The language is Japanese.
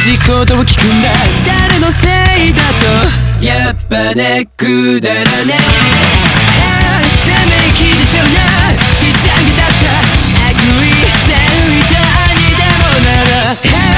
じことを聞くんだ。誰のせいだとやっぱねくだらねあため息出ちゃうな。下げたさ悪意全員誰でもなら。